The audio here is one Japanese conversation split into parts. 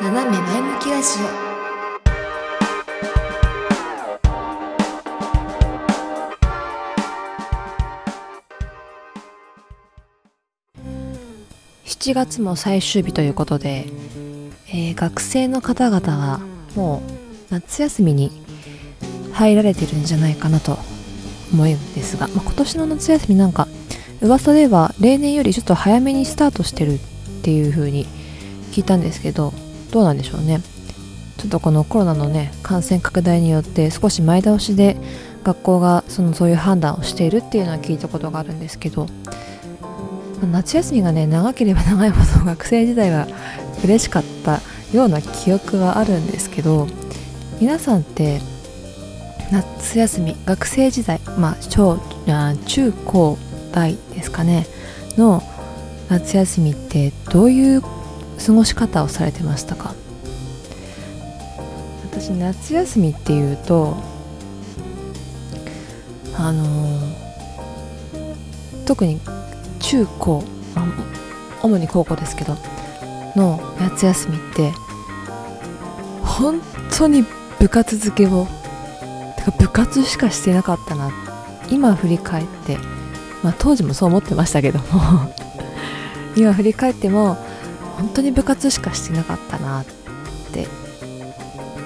斜め前向きラジ7月も最終日ということで、えー学生の方々はもう夏休みに入られてるんじゃないかなと思うんですが、まあ、今年の夏休みなんか噂では例年よりちょっと早めにスタートしてるっていう風に聞いたんですけどどうなんでしょうね。ちょっとこのコロナのね感染拡大によって少し前倒しで学校がそのそういう判断をしているっていうのは聞いたことがあるんですけど夏休みがね長ければ長いほど学生時代は嬉しかったような記憶はあるんですけど皆さんって夏休み学生時代まあ小中高大ですかねの夏休みってどういう過ごし方をされてましたか？私夏休みっていうとあのー特に中高、主に高校ですけどの夏休みって本当に部活漬けをてか部活しかしてなかったな。今振り返ってまあ当時もそう思ってましたけども。今振り返っても本当に部活しかしてなかったなって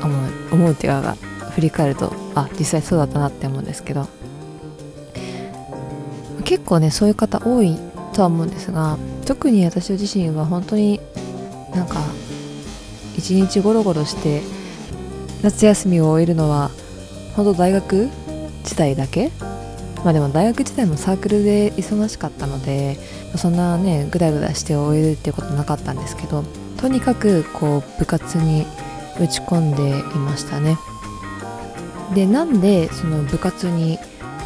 思う思うっていうか振り返るとあ実際そうだったなって思うんですけど。結構ねそういう方多いとは思うんですが特に私自身は本当になんか一日ゴロゴロして夏休みを終えるのは本当大学時代だけまあでも大学時代もサークルで忙しかったのでそんなねグダグダして終えるっていうことなかったんですけどとにかくこう部活に打ち込んでいましたね。でなんでその部活に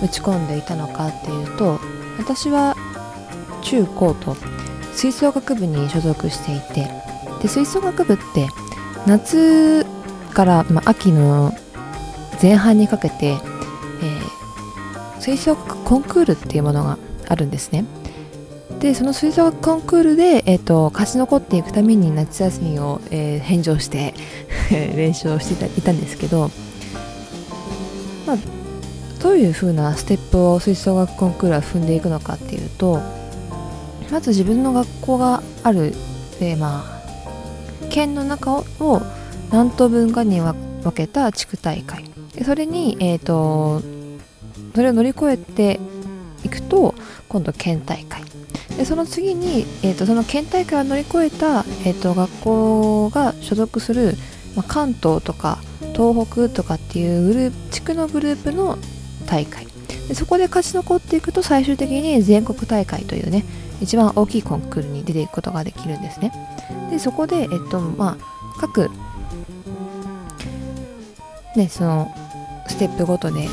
打ち込んでいたのかっていうと私は中高と吹奏楽部に所属していてで吹奏楽部って夏から、まあ、秋の前半にかけて、吹奏楽コンクールっていうものがあるんですね。でその吹奏楽コンクールで、えー、と勝ち残っていくために夏休みを、えー返上して 練習をしていたんですけど、まあ、どういう風なステップを吹奏楽コンクールは踏んでいくのかっていうとまず自分の学校があるでまあ県の中を何等分かに分けた地区大会。それにえっ、とそれを乗り越えていくと今度県大会。でその次に、えー、とその県大会を乗り越えた、えー、と学校が所属する、まあ、関東とか東北とかっていうグループ地区のグループの大会。でそこで勝ち残っていくと最終的に全国大会というね一番大きいコンクールに出ていくことができるんですね。でそこで、えっとまあ、各ねそのステップごとで、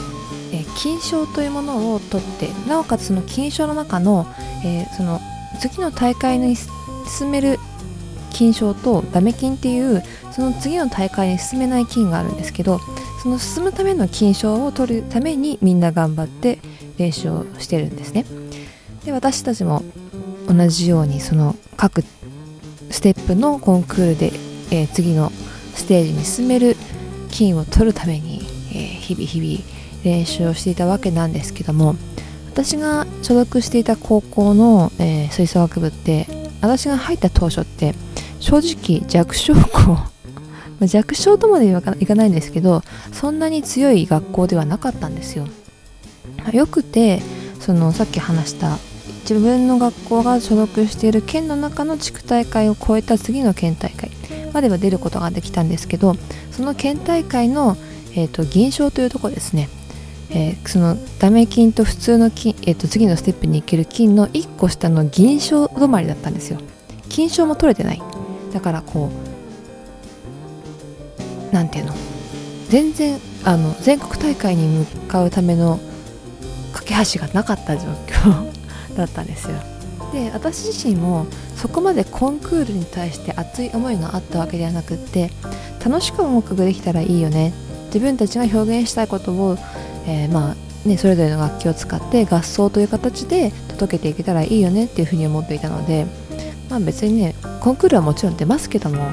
え金賞というものを取ってなおかつその金賞の中の,、えーその次の大会に進める金賞とダメ金っていうその次の大会に進めない金があるんですけどその進むための金賞を取るためにみんな頑張って練習をしてるんですね。で私たちも同じようにその各ステップのコンクールで、えー次のステージに進める金を取るために、えー日々日々練習をしていたわけなんですけども私が所属していた高校の、えー吹奏楽部って私が入った当初って正直弱小校 弱小とまではいかいかないんですけどそんなに強い学校ではなかったんですよ。よくてそのさっき話した自分の学校が所属している県の中の地区大会を超えた次の県大会までは出ることができたんですけどその県大会の、えー、と銀賞というとこですね、えーそのダメ金と普通の金、えー、と次のステップに行ける金の1個下の銀賞止まりだったんですよ。金賞も取れてない。だからこうなんていうの？全然あの全国大会に向かうための架け橋がなかった状況 だったんですよ。で私自身もそこまでコンクールに対して熱い思いがあったわけではなくって楽しく音楽ができたらいいよね。自分たちが表現したいことを、えーまあね、それぞれの楽器を使って合奏という形で届けていけたらいいよねっていうふうに思っていたので、まあ、別にねコンクールはもちろん出ますけども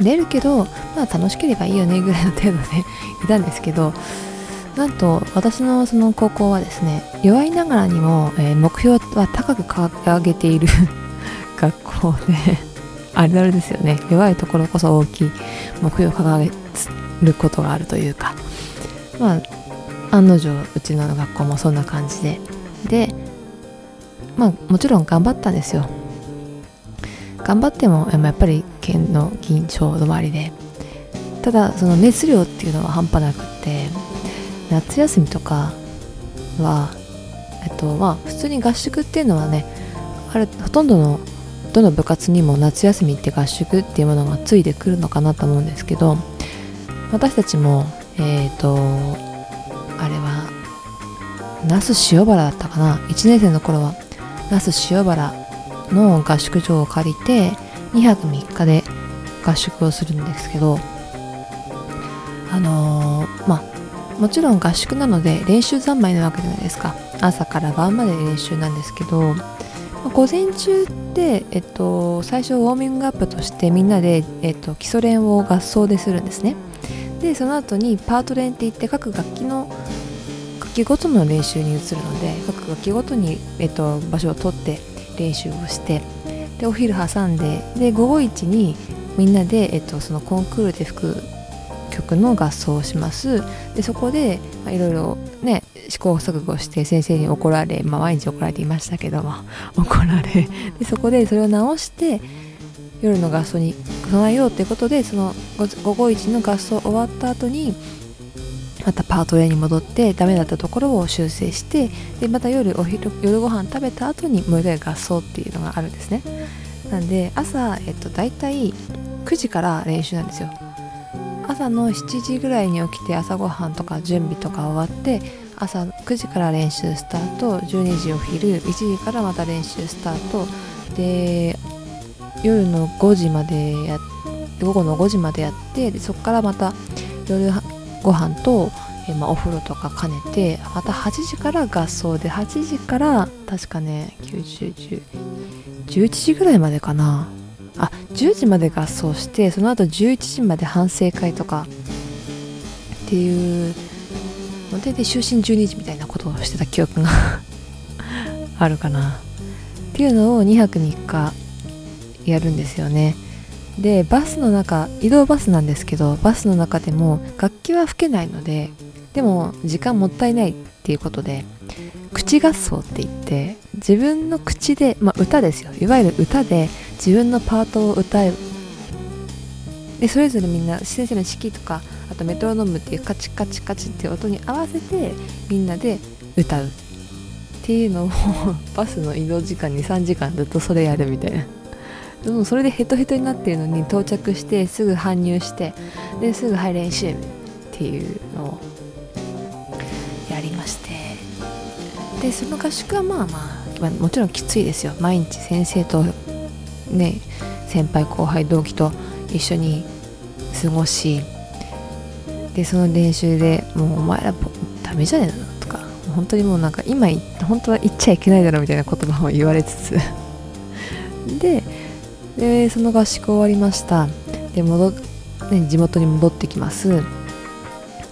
出るけどまあ楽しければいいよねぐらいの程度で いたんですけどなんと私のその高校はですね弱いながらにも、えー、目標は高く掲げている 学校であれあれですよね。弱いところこそ大きい目標を掲げることがあるというか。まあ案の定うちの学校もそんな感じで。でまあもちろん頑張ったんですよ。頑張ってもやっぱり県の銀賞止まりで。ただその熱量っていうのは半端なくって夏休みとかはえっとまあ普通に合宿っていうのはねあれほとんどのどの部活にも夏休みって合宿っていうものがついてくるのかなと思うんですけど私たちもえっ、ー、と那須塩原だったかな？1年生の頃は。那須塩原の合宿場を借りて2泊3日で合宿をするんですけどあのー、まあもちろん合宿なので練習三昧なわけじゃないですか。朝から晩まで練習なんですけど、まあ、午前中って、えっと、最初ウォーミングアップとしてみんなで、えっと、基礎練を合奏でするんですね。でその後にパート練って言って各楽器の楽器ごとの練習に移るので各楽器ごとに、えっと、場所を取って練習をしてでお昼挟んでで午後一にみんなで、えっと、そのコンクールで吹く曲の合奏をします。でそこでいろいろね試行錯誤して先生に怒られ、まあ、毎日怒られていましたけども 怒られでそこでそれを直して夜の合奏に備えようということでその午後一の合奏終わった後にまたパートレに戻ってダメだったところを修正してでまた夜お昼夜ご飯食べた後にもう一回合奏っていうのがあるんですね。なんで朝、えっと、大体9時から練習なんですよ。朝の7時ぐらいに起きて朝ごはんとか準備とか終わって朝9時から練習スタート12時お昼1時からまた練習スタート。で夜の5時までや午後の5時までやってそこからまた夜ご飯と、えまあ、お風呂とか兼ねてまた8時から合奏で8時から確かね9010 11時ぐらいまでかな。あ10時まで合奏してその後11時まで反省会とかっていうのでで就寝12時みたいなことをしてた記憶が あるかな。っていうのを2泊3日やるんですよね。でバスの中移動バスなんですけどバスの中でも楽器は吹けないのででも時間もったいないっていうことで口合奏って言って自分の口で、まあ、歌ですよ。いわゆる歌で自分のパートを歌う。でそれぞれみんな先生の指揮とかあとメトロノームっていうカチカチカチっていう音に合わせてみんなで歌う。っていうのを バスの移動時間に3時間ずっとそれやるみたいな。でもそれでヘトヘトになってるのに到着してすぐ搬入してですぐはい練習っていうのをやりまして。でその合宿はまあまあ、まあ、もちろんきついですよ。毎日先生とね先輩後輩同期と一緒に過ごしでその練習でもうお前らダメじゃねえのとか本当にもうなんか今本当は言っちゃいけないだろみたいな言葉を言われつつ。ででその合宿終わりました。で戻、ね、地元に戻ってきます。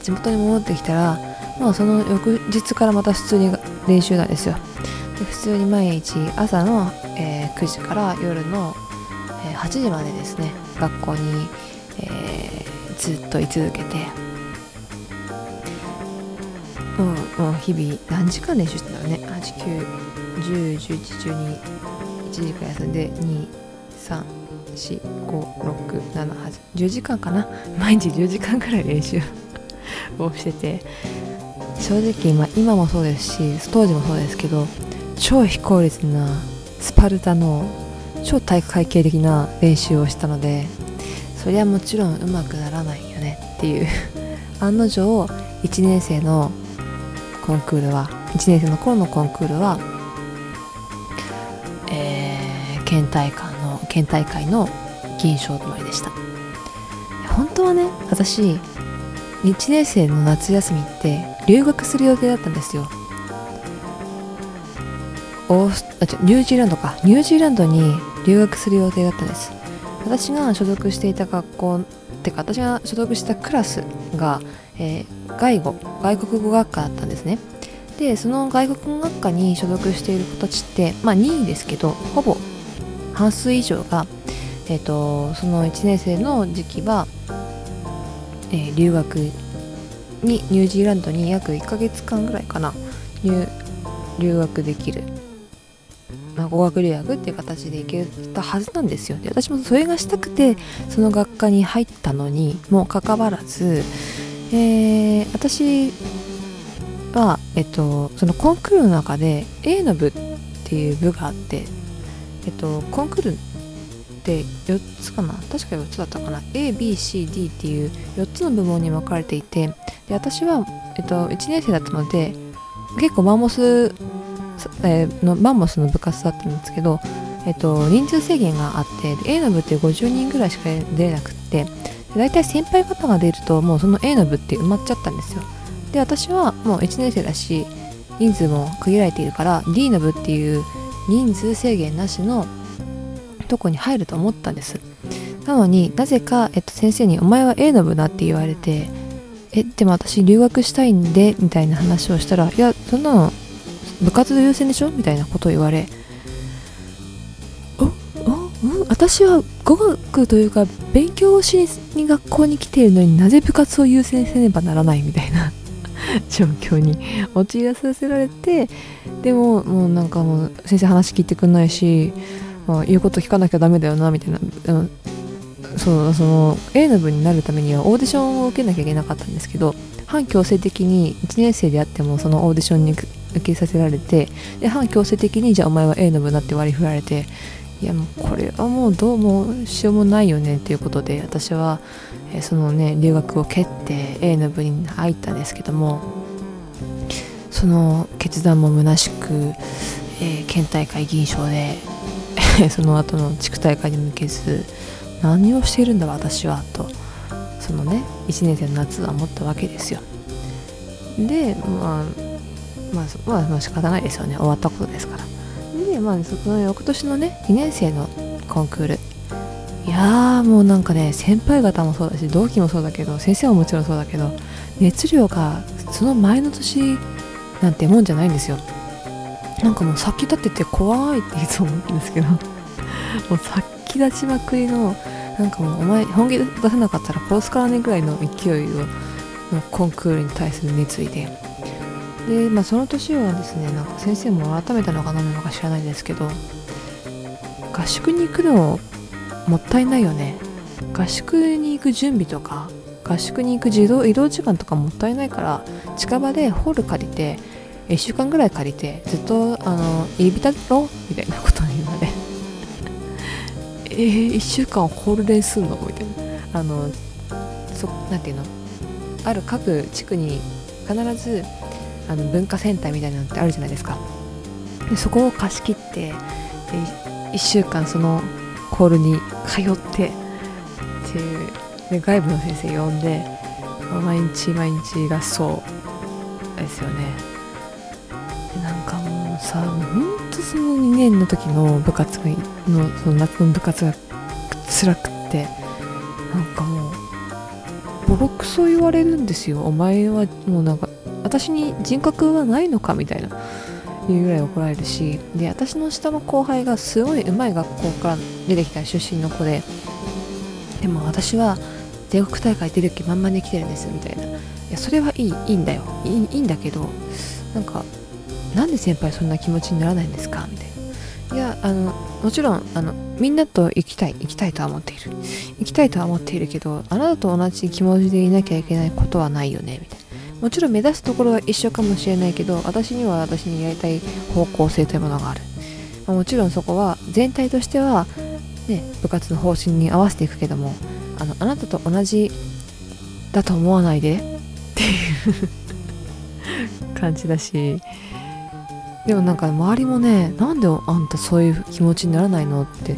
地元に戻ってきたらまあその翌日からまた普通に練習なんですよ。で普通に毎日朝の、えー、9時から夜の、えー、8時までですね学校に、えー、ずっと居続けて。もうもう日々何時間練習してんだろうね。89101112 1時間休んで2 3456710時間かな。毎日10時間くらい練習をしてて。正直、ま、今もそうですし当時もそうですけど超非効率なスパルタの超体育会系的な練習をしたのでそりゃもちろんうまくならないよねっていう。案の定1年生のコンクールは1年生の頃のコンクールはえー、県大会県大会の銀賞止まりでした。本当はね私1年生の夏休みって留学する予定だったんですよ。オースあニュージーランドか。ニュージーランドに留学する予定だったんです。私が所属していた学校ってか私が所属したクラスが、えー、外語外国語学科だったんですね。でその外国語学科に所属している子たちってまあ任意ですけどほぼ半数以上が、えーと、その1年生の時期は、えー、留学にニュージーランドに約1ヶ月間ぐらいかな留学できる。まあ、語学留学っていう形で行けたはずなんですよで私もそれがしたくてその学科に入ったのにもかかわらず、えー、私は、えっと、そのコンクールの中で A の部っていう部があって、えっと、コンクールって4つかな？確か4つだったかな？ABCD っていう4つの部門に分かれていてで私は、えっと、1年生だったので結構マンモスえー、のマンモスの部活だったんですけど、えっと、人数制限があって A の部って50人ぐらいしか出れなくって大体先輩方が出るともうその A の部って埋まっちゃったんですよ。で私はもう1年生だし人数も限られているから D の部っていう人数制限なしのとこに入ると思ったんです。なのになぜか、えっと、先生に「お前は A の部だ」って言われて「えでも私留学したいんで」みたいな話をしたら「いやそんなの部活動優先でしょ？みたいなことを言われおおうん？私は語学というか勉強をしに学校に来ているのになぜ部活を優先せねばならない？みたいな。状況に陥らさせられてでももうなんかもう先生話聞いてくんないし、まあ、言うこと聞かなきゃダメだよなみたいな、うん、そうその A の部になるためにはオーディションを受けなきゃいけなかったんですけど反強制的に1年生であってもそのオーディションに受けさせられてで反強制的にじゃあお前は A の部になって割り振られていやもうこれはもうどうもしようもないよねっていうことで私は、え、そのね留学を蹴って A の部に入ったんですけどもその決断も虚しく、えー、県大会銀賞で その後の地区大会に向けず何をしているんだ私はとそのね1年生の夏は思ったわけですよ。でまあまあ、まあ、仕方ないですよね。終わったことですから。まあその翌年のね2年生のコンクール。いやーもうなんかね先輩方もそうだし同期もそうだけど先生ももちろんそうだけど熱量がその前の年なんてもんじゃないんですよ。なんかもう先立ってて怖いっていつも思うんですけど。もう先立ちまくりのなんかもうお前本気出せなかったら殺すからねぐらいの勢いをコンクールに対する熱意で。で、まあ、その年はですねなんか先生も改めたのか何なのか知らないですけど合宿に行くのもったいないよね。合宿に行く準備とか合宿に行く自動移動時間とかもったいないから近場でホール借りて1週間ぐらい借りてずっとあの入り浸ろみたいなことに言われ えー、1週間ホール練すんのみたいな。あのそなんていうの？ある各地区に必ずあの文化センターみたいなのってあるじゃないですか。でそこを貸し切ってで1週間そのホールに通ってっていうで外部の先生呼んで毎日毎日がそうですよね。でなんかもうさほんとその2年の時の部活がのその夏の部活が辛くってなんかもうボロクソ言われるんですよ。お前はもうなんか私に人格はないのかみたいないうぐらい怒られるしで私の下の後輩がすごい上手い学校から出てきた出身の子ででも私は全国大会出る気満々に来てるんですみたいな。いやそれはいいいいんだよ。いいいいんだけどなんかなんで先輩そんな気持ちにならないんですかみたいな。いやあのもちろんあのみんなと行きたい行きたいとは思っている。行きたいとは思っているけどあなたと同じ気持ちでいなきゃいけないことはないよねみたいな。もちろん目指すところは一緒かもしれないけど私には私にやりたい方向性というものがある、まあ、もちろんそこは全体としては、ね、部活の方針に合わせていくけどもあのあなたと同じだと思わないでっていう感じだし。でもなんか周りもねなんであんたそういう気持ちにならないのって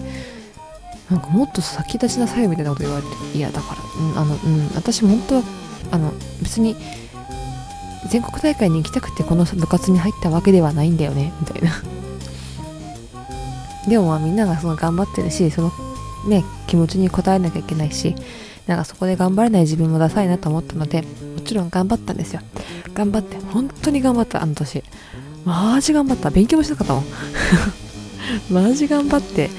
なんかもっと先立ちなさいみたいなこと言われていやだから、うん、あのうん私本当はあの別に全国大会に行きたくてこの部活に入ったわけではないんだよね。みたいな。でもまあみんながその頑張ってるしそのね気持ちに応えなきゃいけないしなんかそこで頑張れない自分もダサいなと思ったのでもちろん頑張ったんですよ。頑張って本当に頑張ったあの年。マジ頑張った。勉強もしなかったもん。マジ頑張って。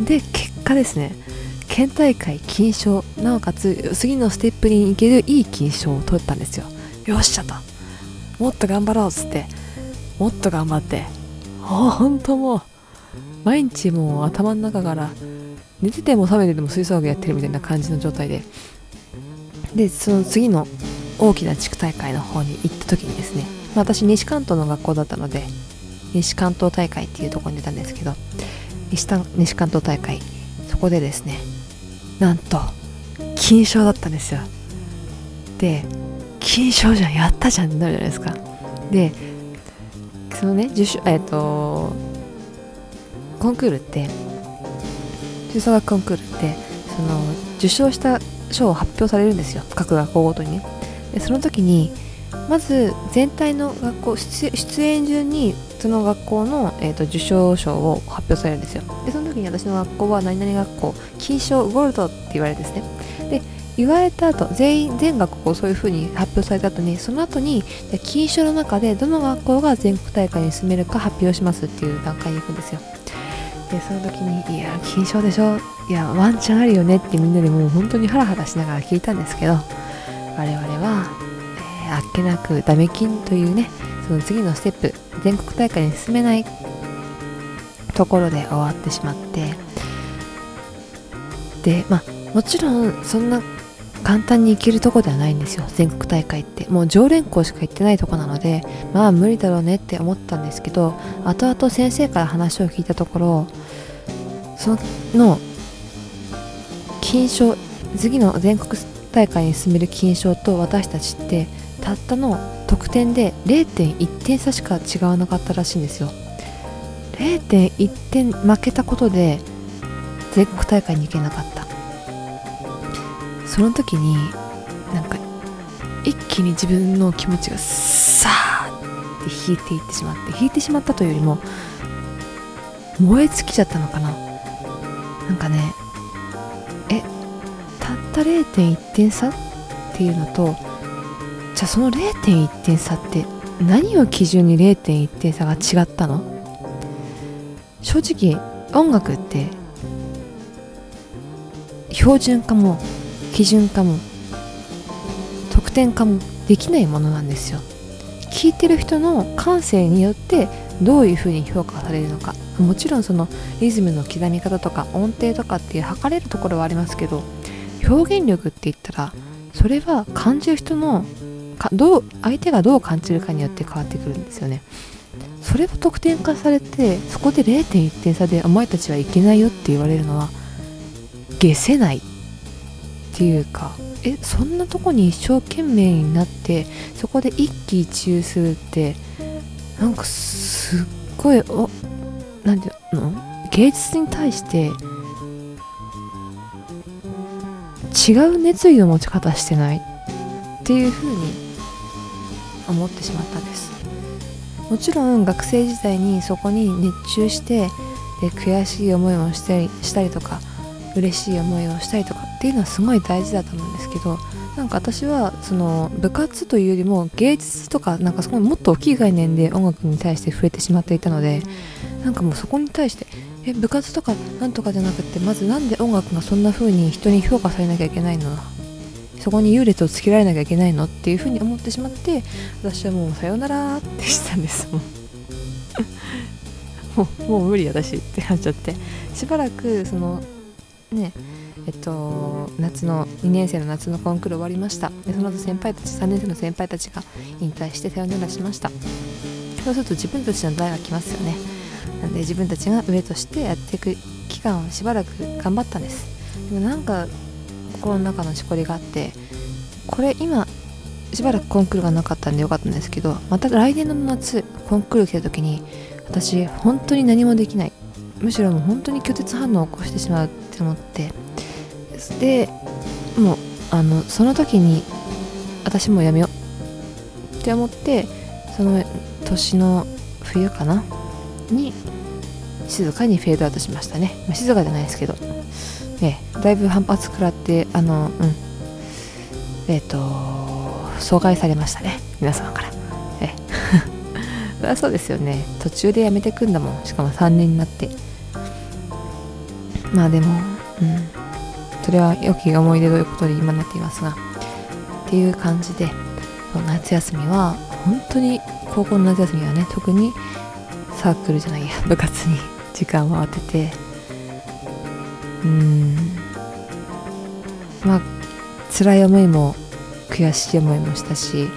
で結果ですね。県大会金賞なおかつ次のステップに行けるいい金賞を取ったんですよ。よっしゃと。もっと頑張ろうっつってもっと頑張ってほんともう毎日もう頭の中から寝てても覚めてても吹奏楽やってるみたいな感じの状態ででその次の大きな地区大会の方に行った時にですね、まあ、私西関東の学校だったので西関東大会っていうとこに出たんですけど西西関東大会そこでですねなんと金賞だったんですよ。で金賞じゃんやったじゃんってなるじゃないですか。でそのね受賞えっ、ー、とコンクールって吹奏楽コンクールってその受賞した賞を発表されるんですよ。各学校ごとにね。でその時にまず全体の学校出演順にその学校の、えーと、受賞賞を発表されるんですよ。でその時に私の学校は何々学校金賞ゴールドって言われるんですね。で言われた後全員全学校そういう風に発表された後にその後に金賞の中でどの学校が全国大会に進めるか発表しますっていう段階に行くんですよ。でその時に「いや金賞でしょ。いやワンチャンあるよね」ってみんなでもう本当にハラハラしながら聞いたんですけど我々は、えー、あっけなくダメ金というねその次のステップ全国大会に進めないところで終わってしまってでまあもちろんそんな簡単に行けるとこではないんですよ全国大会って。もう常連校しか行ってないとこなのでまあ無理だろうねって思ったんですけど後々先生から話を聞いたところその金賞次の全国大会に進める金賞と私たちってたったの得点で0.1点差しか違わなかったらしいんですよ。0.1点負けたことで全国大会に行けなかった。その時になんか一気に自分の気持ちがさーって引いていってしまって引いてしまったというよりも燃え尽きちゃったのかな。なんかねえたった0.1点差っていうのとじゃあその0.1点差って何を基準に0.1点差が違ったの？正直音楽って標準化も基準化も。得点化も。できないものなんですよ。聞いてる人の感性によってどういうふうに評価されるのか。もちろんそのリズムの刻み方とか音程とかっていう測れるところはありますけど表現力って言ったらそれは感じる人のかどう相手がどう感じるかによって変わってくるんですよね。それを得点化されてそこで0.1点差でお前たちはいけないよって言われるのは消せない。っていうかえそんなとこに一生懸命になってそこで一喜一憂するってなんかすっごいおなんていうの？芸術に対して違う熱意の持ち方してない？っていうふうに思ってしまったんです。もちろん学生時代にそこに熱中してで悔しい思いをしたりしたりとか嬉しい思いをしたりとかっていうのはすごい大事だと思うんですけどなんか私はその部活というよりも芸術とかなんかそこにもっと大きい概念で音楽に対して触れてしまっていたのでなんかもうそこに対してえ部活とかなんとかじゃなくてまずなんで音楽がそんな風に人に評価されなきゃいけないの？そこに優劣をつけられなきゃいけないの？っていう風に思ってしまって私はもうさよならってしたんです。もう。もうもう無理私ってなっちゃって。しばらくそのねえっと夏の2年生の夏のコンクール終わりました。でその後先輩たち3年生の先輩たちが引退してさよならしました。そうすると自分たちの代が来ますよね。なんで自分たちが上としてやっていく期間をしばらく頑張ったんです。でもなんか心の中のしこりがあってこれ今しばらくコンクールがなかったんでよかったんですけどまた来年の夏コンクール来た時に私本当に何もできない。むしろもう本当に拒絶反応を起こしてしまうって思ってでもうあのその時に私もやめよう。って思ってその年の冬かな？に静かにフェードアウトしましたね、まあ、静かじゃないですけど。えだいぶ反発食らってあのうん。えっ、と阻害されましたね。皆様から。え そりゃそうですよね。途中でやめてくんだもん。しかも3年になって。まあでもうん。それは良き思い出ということで今なっていますがっていう感じで夏休みは本当に高校の夏休みはね特にサークルじゃないや 部活に時間を当ててうん。まあ辛い思いも悔しい思いもしたし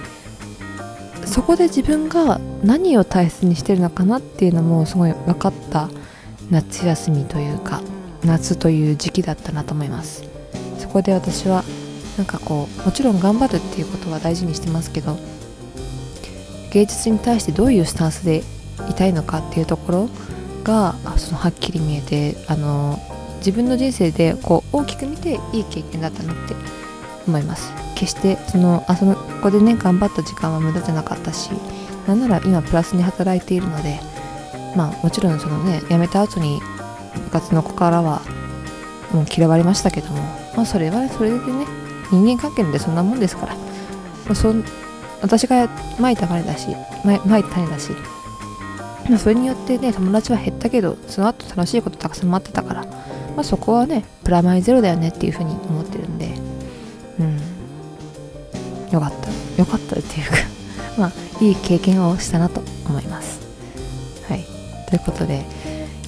そこで自分が何を大切にしてるのかなっていうのもすごい分かった夏休みというか夏という時期だったなと思います。そこで私はなんかこうもちろん頑張るっていうことは大事にしてますけど芸術に対してどういうスタンスでいたいのかっていうところがそのはっきり見えてあの自分の人生でこう大きく見ていい経験だったなって思います。決してそのあそのここでね頑張った時間は無駄じゃなかったしなんなら今プラスに働いているのでまあもちろんそのね辞めた後に部活の子からはもう嫌われましたけどもまあそれはそれでね人間関係でそんなもんですから、まあ、そ私がまいた種だしまいた種だしまあ、それによってね友達は減ったけどその後楽しいことたくさん待ってたから、まあ、そこはねプラマイゼロだよねっていうふうに思ってるんでうん。よかった。よかったっていうか まあいい経験をしたなと思います。はい。ということで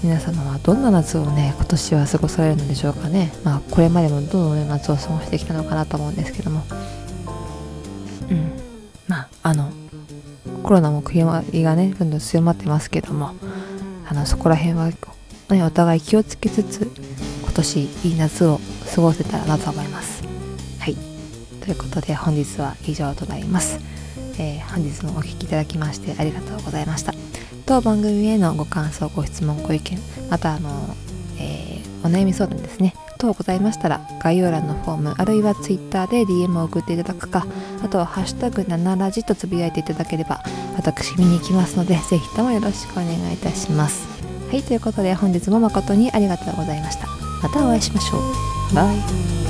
皆様はどんな夏をね今年は過ごされるのでしょうかね。まあこれまでもどの夏を過ごしてきたのかなと思うんですけども。うん。まああのコロナも食い回りがねどんどん強まってますけどもあのそこら辺は、ね、お互い気をつけつつ今年いい夏を過ごせたらなと思います。はい。ということで本日は以上となります、えー、本日もお聴きいただきましてありがとうございました。当番組へのご感想ご質問ご意見またあの、えー、お悩み相談ですね。等ございましたら概要欄のフォームあるいは Twitter で DM を送っていただくかあとは「ハッシュタグ #7 ラジ」とつぶやいていただければ私見に行きますのでぜひともよろしくお願いいたします。はいということで本日も誠にありがとうございました。またお会いしましょう。バイ。